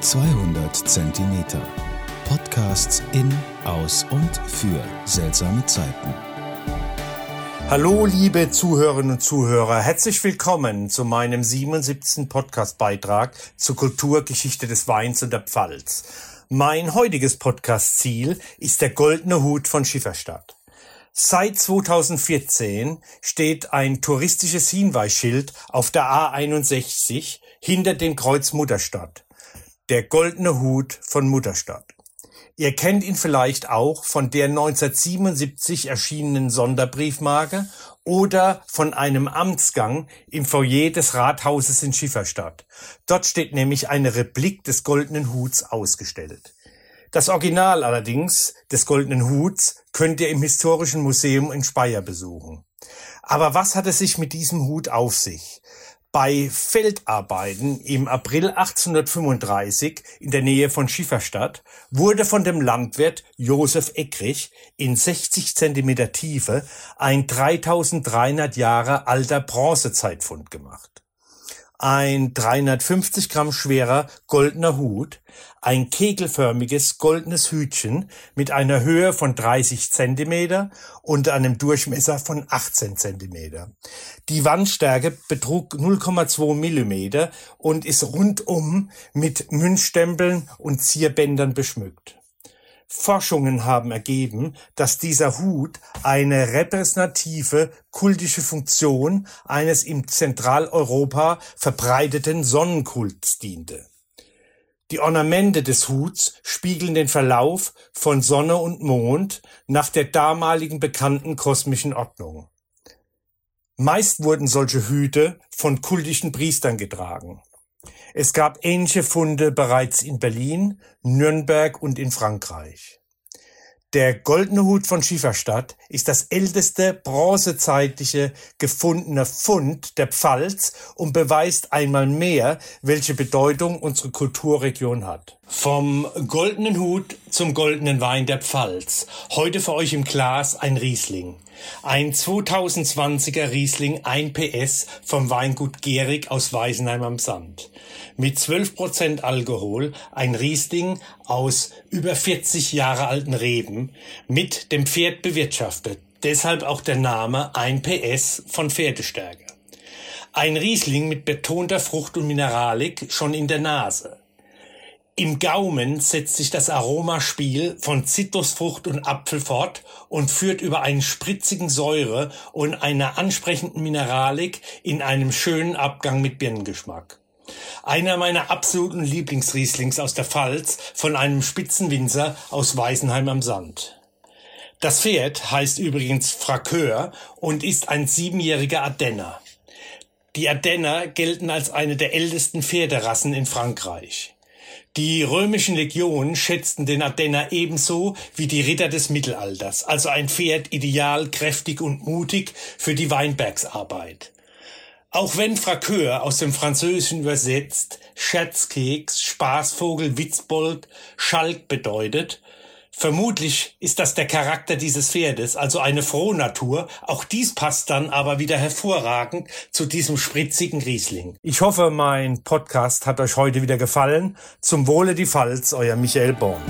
200 Zentimeter. Podcasts in, aus und für seltsame Zeiten. Hallo, liebe Zuhörerinnen und Zuhörer. Herzlich willkommen zu meinem 77. Podcastbeitrag zur Kulturgeschichte des Weins und der Pfalz. Mein heutiges Podcast-Ziel ist der Goldene Hut von Schifferstadt. Seit 2014 steht ein touristisches Hinweisschild auf der A61 hinter dem Kreuz Mutterstadt. Der goldene Hut von Mutterstadt. Ihr kennt ihn vielleicht auch von der 1977 erschienenen Sonderbriefmarke oder von einem Amtsgang im Foyer des Rathauses in Schifferstadt. Dort steht nämlich eine Replik des goldenen Huts ausgestellt. Das Original allerdings des goldenen Huts könnt ihr im Historischen Museum in Speyer besuchen. Aber was hat es sich mit diesem Hut auf sich? Bei Feldarbeiten im April 1835 in der Nähe von Schifferstadt wurde von dem Landwirt Josef Eckrich in 60 Zentimeter Tiefe ein 3300 Jahre alter Bronzezeitfund gemacht ein 350 Gramm schwerer goldener Hut, ein kegelförmiges goldenes Hütchen mit einer Höhe von 30 Zentimeter und einem Durchmesser von 18 Zentimeter. Die Wandstärke betrug 0,2 Millimeter und ist rundum mit Münzstempeln und Zierbändern beschmückt. Forschungen haben ergeben, dass dieser Hut eine repräsentative kultische Funktion eines im Zentraleuropa verbreiteten Sonnenkults diente. Die Ornamente des Huts spiegeln den Verlauf von Sonne und Mond nach der damaligen bekannten kosmischen Ordnung. Meist wurden solche Hüte von kultischen Priestern getragen. Es gab ähnliche Funde bereits in Berlin, Nürnberg und in Frankreich. Der Goldene Hut von Schieferstadt ist das älteste bronzezeitliche gefundene Fund der Pfalz und beweist einmal mehr, welche Bedeutung unsere Kulturregion hat. Vom Goldenen Hut zum Goldenen Wein der Pfalz. Heute für euch im Glas ein Riesling. Ein 2020er Riesling 1 PS vom Weingut Gehrig aus Weisenheim am Sand. Mit 12% Alkohol, ein Riesling aus über 40 Jahre alten Reben, mit dem Pferd bewirtschaftet. Deshalb auch der Name 1 PS von Pferdestärke. Ein Riesling mit betonter Frucht und Mineralik schon in der Nase. Im Gaumen setzt sich das Aromaspiel von Zitrusfrucht und Apfel fort und führt über einen spritzigen Säure und einer ansprechenden Mineralik in einem schönen Abgang mit Birnengeschmack. Einer meiner absoluten Lieblingsrieslings aus der Pfalz von einem Spitzenwinzer aus Weisenheim am Sand. Das Pferd heißt übrigens Fraqueur und ist ein siebenjähriger Ardenner. Die Ardenner gelten als eine der ältesten Pferderassen in Frankreich. Die römischen Legionen schätzten den Ardenner ebenso wie die Ritter des Mittelalters, also ein Pferd ideal, kräftig und mutig für die Weinbergsarbeit. Auch wenn Fraqueur aus dem Französischen übersetzt Scherzkeks, Spaßvogel, Witzbold, Schalk bedeutet, Vermutlich ist das der Charakter dieses Pferdes, also eine Frohnatur. Auch dies passt dann aber wieder hervorragend zu diesem spritzigen Riesling. Ich hoffe, mein Podcast hat euch heute wieder gefallen. Zum Wohle die Pfalz, euer Michael Born.